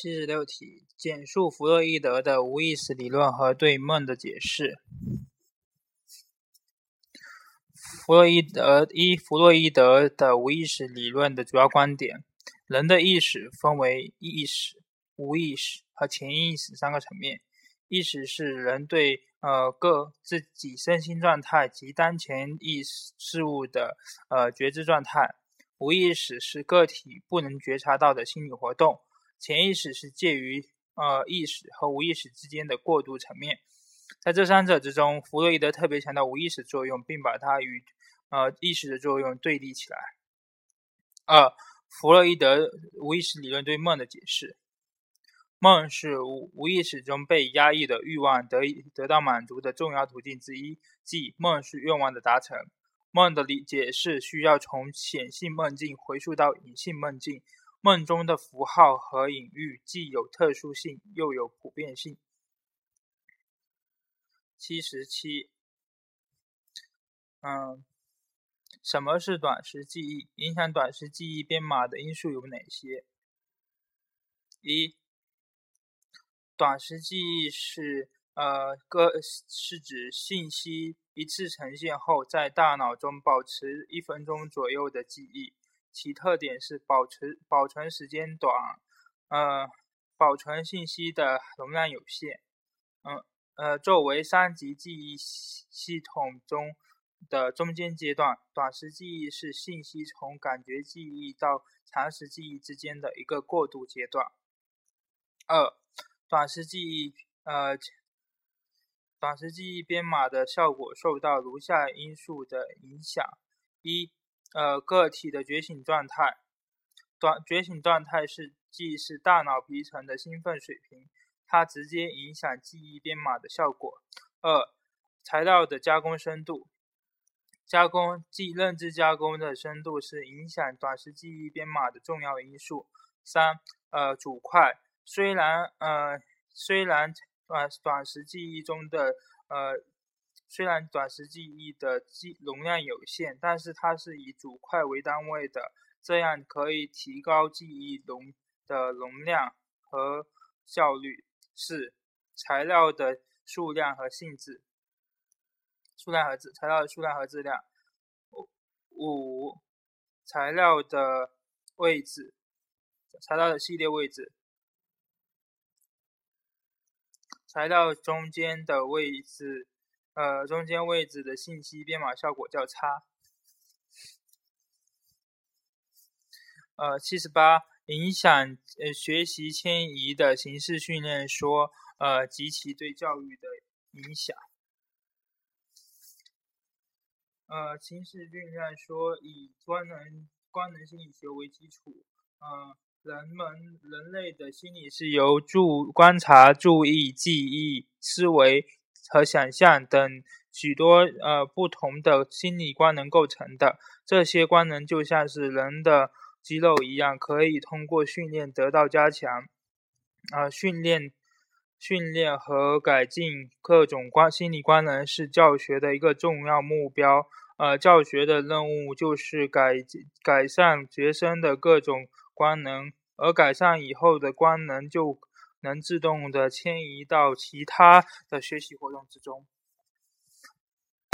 七十六题，简述弗洛伊德的无意识理论和对梦的解释。弗洛伊德一，弗洛伊德的无意识理论的主要观点：人的意识分为意识、无意识和潜意识三个层面。意识是人对呃各自己身心状态及当前意识事物的呃觉知状态。无意识是个体不能觉察到的心理活动。潜意识是介于呃意识和无意识之间的过渡层面，在这三者之中，弗洛伊德特别强调无意识作用，并把它与呃意识的作用对立起来。二、弗洛伊德无意识理论对梦的解释：梦是无无意识中被压抑的欲望得以得到满足的重要途径之一，即梦是愿望的达成。梦的理解是需要从显性梦境回溯到隐性梦境。梦中的符号和隐喻既有特殊性，又有普遍性。七十七，嗯，什么是短时记忆？影响短时记忆编码的因素有哪些？一，短时记忆是呃个是指信息一次呈现后，在大脑中保持一分钟左右的记忆。其特点是保持保存时间短，呃，保存信息的容量有限，嗯呃，作为三级记忆系统中的中间阶段，短时记忆是信息从感觉记忆到长时记忆之间的一个过渡阶段。二，短时记忆，呃，短时记忆编码的效果受到如下因素的影响：一。呃，个体的觉醒状态，短觉醒状态是既是大脑皮层的兴奋水平，它直接影响记忆编码的效果。二，材料的加工深度，加工即认知加工的深度是影响短时记忆编码的重要因素。三，呃，组块，虽然呃虽然短短时记忆中的呃。虽然短时记忆的记容量有限，但是它是以组块为单位的，这样可以提高记忆容的容量和效率。四、材料的数量和性质，数量和质材料的数量和质量。五、材料的位置，材料的系列位置，材料中间的位置。呃，中间位置的信息编码效果较差。呃，七十八，影响呃学习迁移的形式训练说，呃及其对教育的影响。呃，形式训练说以官能官能心理学为基础，呃，人们人类的心理是由注观察、注意、记忆、思维。和想象等许多呃不同的心理官能构成的，这些官能就像是人的肌肉一样，可以通过训练得到加强。啊，训练、训练和改进各种关心理官能是教学的一个重要目标。呃，教学的任务就是改改善学生的各种官能，而改善以后的官能就。能自动的迁移到其他的学习活动之中。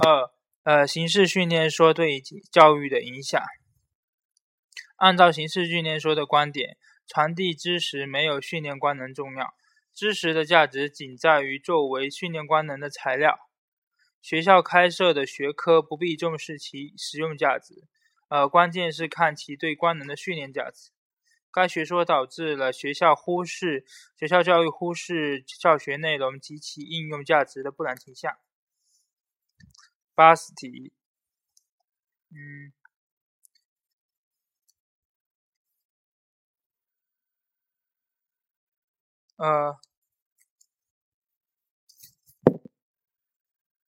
二，呃，形式训练说对教育的影响。按照形式训练说的观点，传递知识没有训练官能重要，知识的价值仅在于作为训练官能的材料。学校开设的学科不必重视其实用价值，呃，关键是看其对官能的训练价值。该学说导致了学校忽视学校教育忽视教学内容及其应用价值的不良倾向。八十题，嗯，呃，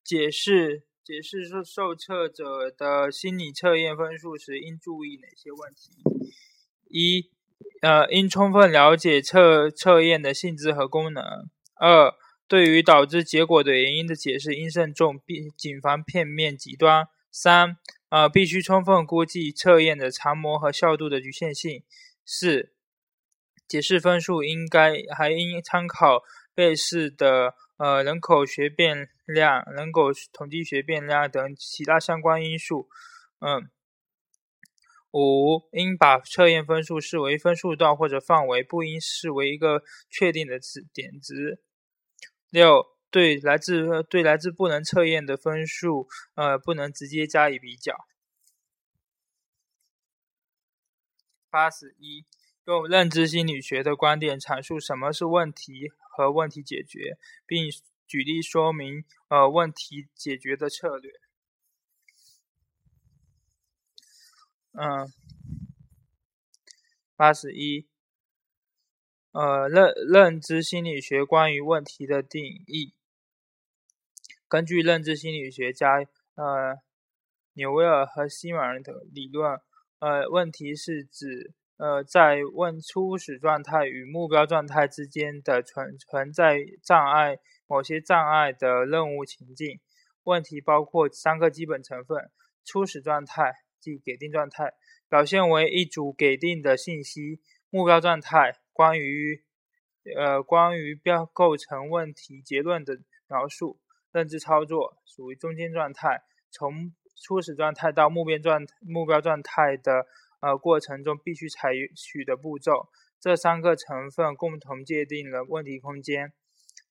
解释解释受受测者的心理测验分数时应注意哪些问题？一。呃，应充分了解测测验的性质和功能。二，对于导致结果的原因的解释应慎重，并谨防片面极端。三，呃，必须充分估计测验的常模和效度的局限性。四，解释分数应该还应参考类似的呃人口学变量、人口统计学变量等其他相关因素。嗯，五应把测验分数视为分数段或者范围，不应视为一个确定的值点值。六对来自对来自不能测验的分数，呃，不能直接加以比较。八十一。用认知心理学的观点阐述什么是问题和问题解决，并举例说明呃问题解决的策略。嗯，八十一，呃认认知心理学关于问题的定义。根据认知心理学家呃纽维尔和西蒙尔的理论，呃问题是指。呃，在问初始状态与目标状态之间的存存在障碍，某些障碍的任务情境。问题包括三个基本成分：初始状态即给定状态，表现为一组给定的信息；目标状态关于呃关于标构成问题结论的描述；认知操作属于中间状态，从初始状态到目标状目标状态的。呃，过程中必须采取的步骤，这三个成分共同界定了问题空间。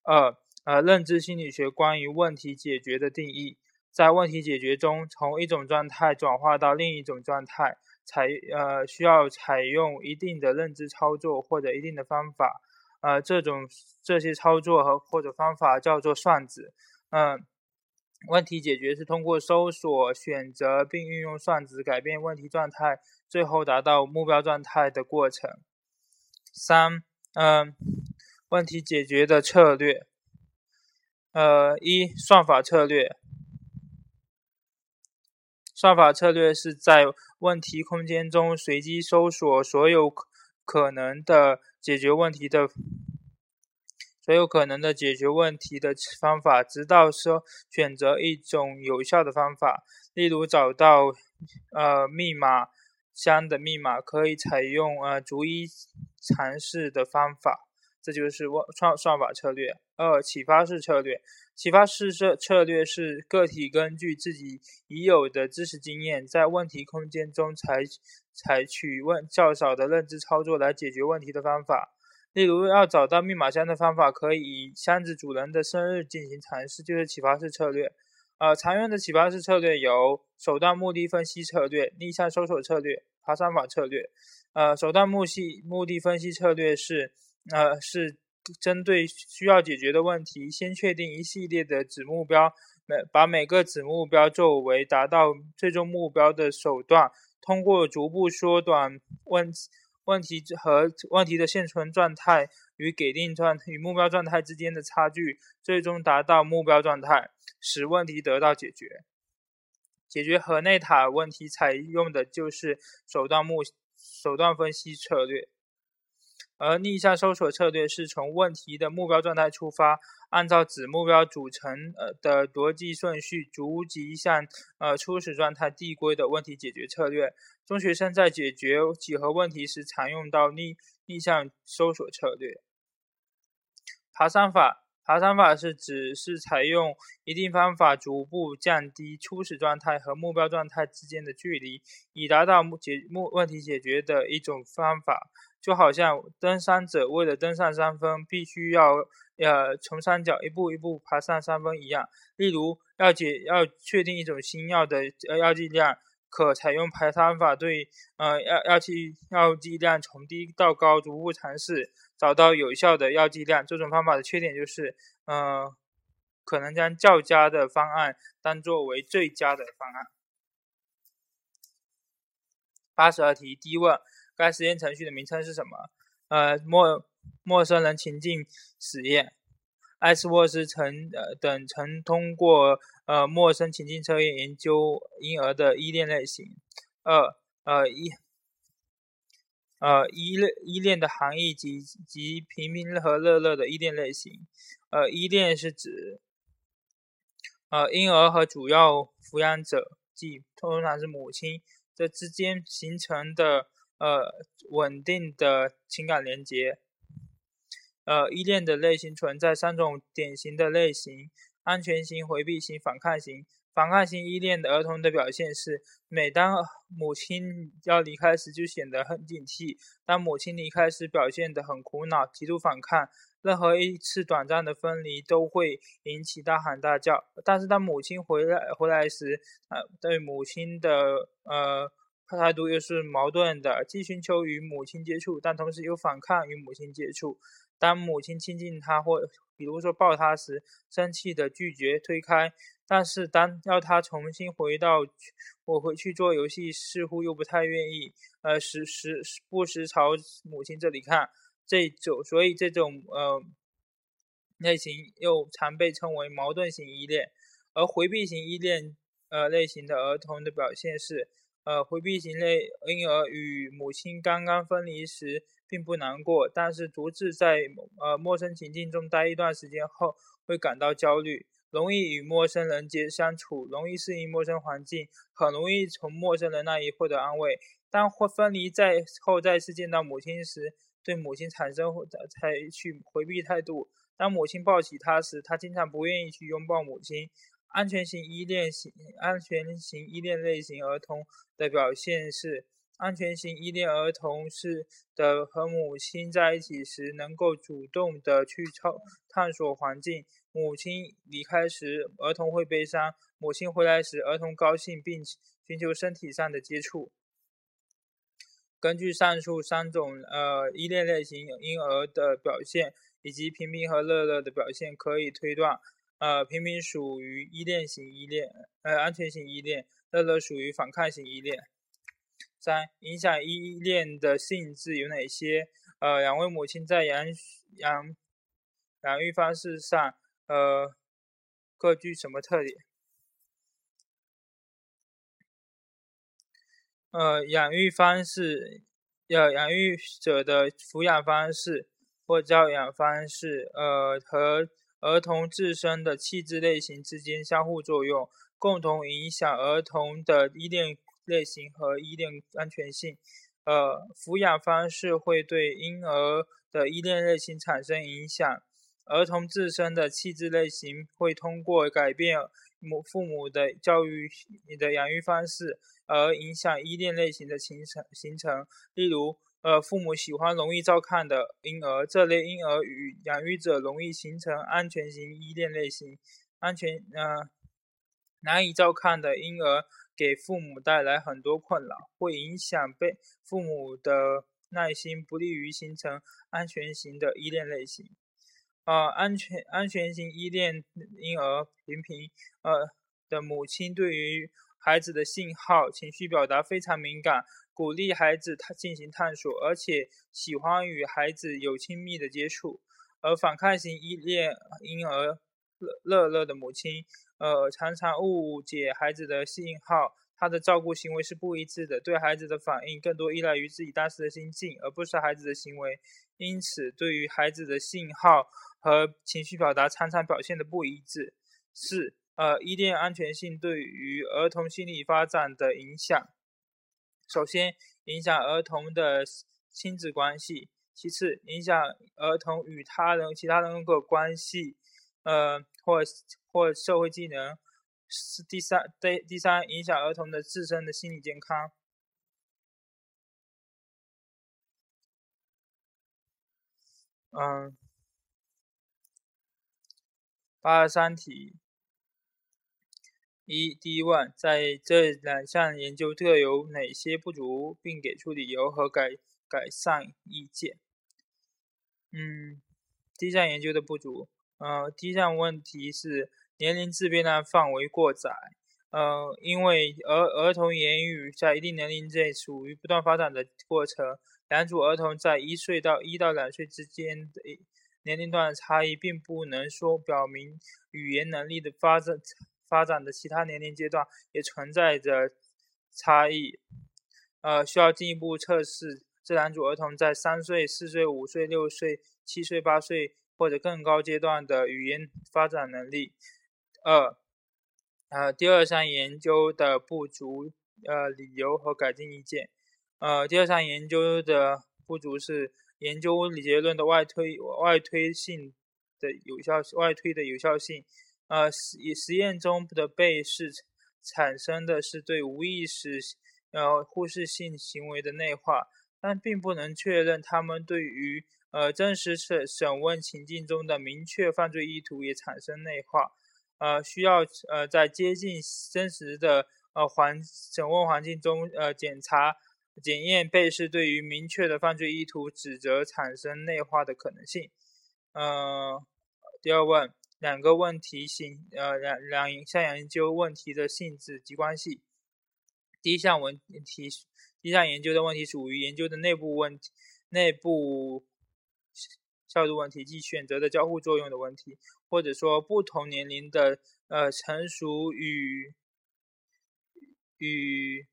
二，呃，认知心理学关于问题解决的定义，在问题解决中，从一种状态转化到另一种状态，采呃需要采用一定的认知操作或者一定的方法。呃，这种这些操作和或者方法叫做算子。嗯。问题解决是通过搜索、选择并运用算子改变问题状态，最后达到目标状态的过程。三，嗯，问题解决的策略。呃，一，算法策略。算法策略是在问题空间中随机搜索所有可能的解决问题的。所有可能的解决问题的方法，直到说选择一种有效的方法。例如，找到呃密码箱的密码，可以采用呃逐一尝试的方法。这就是我算算法策略。二、启发式策略。启发式策策略是个体根据自己已有的知识经验，在问题空间中采采取问较少的认知操作来解决问题的方法。例如，要找到密码箱的方法，可以以箱子主人的生日进行尝试，就是启发式策略。呃，常用的启发式策略有手段目的分析策略、逆向搜索策略、爬山法策略。呃，手段目的目的分析策略是，呃，是针对需要解决的问题，先确定一系列的子目标，每把每个子目标作为达到最终目标的手段，通过逐步缩短问。问题和问题的现存状态与给定状与目标状态之间的差距，最终达到目标状态，使问题得到解决。解决河内塔问题采用的就是手段目手段分析策略。而逆向搜索策略是从问题的目标状态出发，按照子目标组成呃的逻辑顺序，逐级向呃初始状态递归的问题解决策略。中学生在解决几何问题时，常用到逆逆向搜索策略。爬山法，爬山法是指是采用一定方法，逐步降低初始状态和目标状态之间的距离，以达到解目问题解决的一种方法。就好像登山者为了登上山峰，必须要呃从山脚一步一步爬上山峰一样。例如，要解要确定一种新药的呃药剂量，可采用排山法，对呃药药剂药剂量从低到高逐步尝试，找到有效的药剂量。这种方法的缺点就是，呃，可能将较佳的方案当作为最佳的方案。八十二题，第一问。该实验程序的名称是什么？呃，陌陌生人情境实验。艾斯沃斯曾呃等曾通过呃陌生情境测验研究婴儿的依恋类型。二呃一呃依恋依恋的含义及及平平和乐乐的依恋类型。呃，依恋是指呃婴儿和主要抚养者，即通常是母亲，这之间形成的。呃稳定的情感连接。呃，依恋的类型存在三种典型的类型：安全型、回避型、反抗型。反抗型依恋的儿童的表现是，每当母亲要离开时，就显得很警惕；当母亲离开时，表现得很苦恼，极度反抗。任何一次短暂的分离都会引起大喊大叫。但是当母亲回来回来时，呃，对母亲的呃态度又是矛盾的，既寻求与母亲接触，但同时又反抗与母亲接触。当母亲亲近他或比如说抱他时，生气的拒绝推开。但是当要他重新回到我回去做游戏，似乎又不太愿意。呃，时时不时朝母亲这里看，这种所以这种呃类型又常被称为矛盾型依恋。而回避型依恋呃类型的儿童的表现是，呃回避型类婴儿与母亲刚刚分离时并不难过，但是独自在呃陌生情境中待一段时间后会感到焦虑。容易与陌生人接相处，容易适应陌生环境，很容易从陌生人那里获得安慰。当或分离再后再次见到母亲时，对母亲产生采取回避态度。当母亲抱起他时，他经常不愿意去拥抱母亲。安全型依恋型安全型依恋类型儿童的表现是：安全型依恋儿童是的和母亲在一起时，能够主动的去超探索环境。母亲离开时，儿童会悲伤；母亲回来时，儿童高兴，并寻求身体上的接触。根据上述三种呃依恋类型婴儿的表现，以及平平和乐乐的表现，可以推断，呃，平平属于依恋型依恋，呃，安全型依恋；乐乐属于反抗型依恋。三、影响依恋的性质有哪些？呃，两位母亲在养养养育方式上。呃，各具什么特点？呃，养育方式，要养育者的抚养方式或教养方式，呃，和儿童自身的气质类型之间相互作用，共同影响儿童的依恋类型和依恋安全性。呃，抚养方式会对婴儿的依恋类型产生影响。儿童自身的气质类型会通过改变母父母的教育、你的养育方式而影响依恋类型的形成形成。例如，呃，父母喜欢容易照看的婴儿，这类婴儿与养育者容易形成安全型依恋类型。安全，呃，难以照看的婴儿给父母带来很多困扰，会影响被父母的耐心，不利于形成安全型的依恋类型。呃，安全安全型依恋婴儿平平，呃的母亲对于孩子的信号、情绪表达非常敏感，鼓励孩子他进行探索，而且喜欢与孩子有亲密的接触。而反抗型依恋婴儿乐乐乐的母亲，呃，常常误解孩子的信号，他的照顾行为是不一致的，对孩子的反应更多依赖于自己当时的心境，而不是孩子的行为。因此，对于孩子的信号和情绪表达常常表现的不一致。四、呃，依恋安全性对于儿童心理发展的影响。首先，影响儿童的亲子关系；其次，影响儿童与他人、其他人的关系，呃，或或社会技能。是第三，第第三，影响儿童的自身的心理健康。嗯，八十三题一第一问，在这两项研究各有哪些不足，并给出理由和改改善意见。嗯，第一项研究的不足，呃，第一项问题是年龄自变量范围过窄。呃，因为儿儿童言语在一定年龄内处于不断发展的过程。两组儿童在一岁到一到两岁之间的年龄段的差异，并不能说表明语言能力的发展发展的其他年龄阶段也存在着差异。呃，需要进一步测试这两组儿童在三岁、四岁、五岁、六岁、七岁、八岁或者更高阶段的语言发展能力。二，呃，第二项研究的不足，呃，理由和改进意见。呃，第二项研究的不足是研究理结论的外推外推性的有效外推的有效性。呃，实实验中的被试产生的是对无意识呃忽视性行为的内化，但并不能确认他们对于呃真实审审问情境中的明确犯罪意图也产生内化。呃，需要呃在接近真实的呃环审问环境中呃检查。检验被试对于明确的犯罪意图指责产生内化的可能性。呃，第二问，两个问题性，呃，两两项研究问题的性质及关系。第一项问题，第一项研究的问题属于研究的内部问题，内部效度问题，即选择的交互作用的问题，或者说不同年龄的呃成熟与与。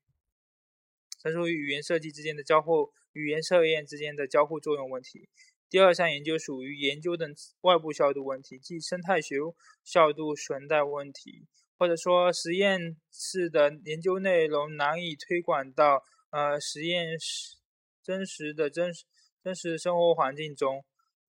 成熟与语言设计之间的交互，语言测验之间的交互作用问题。第二项研究属于研究的外部效度问题，即生态学效度存在问题，或者说实验室的研究内容难以推广到呃实验室真实的真实真实生活环境中。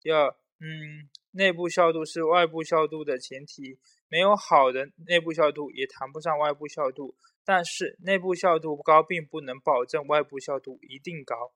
第二，嗯，内部效度是外部效度的前提，没有好的内部效度，也谈不上外部效度。但是内部效度高并不能保证外部效度一定高。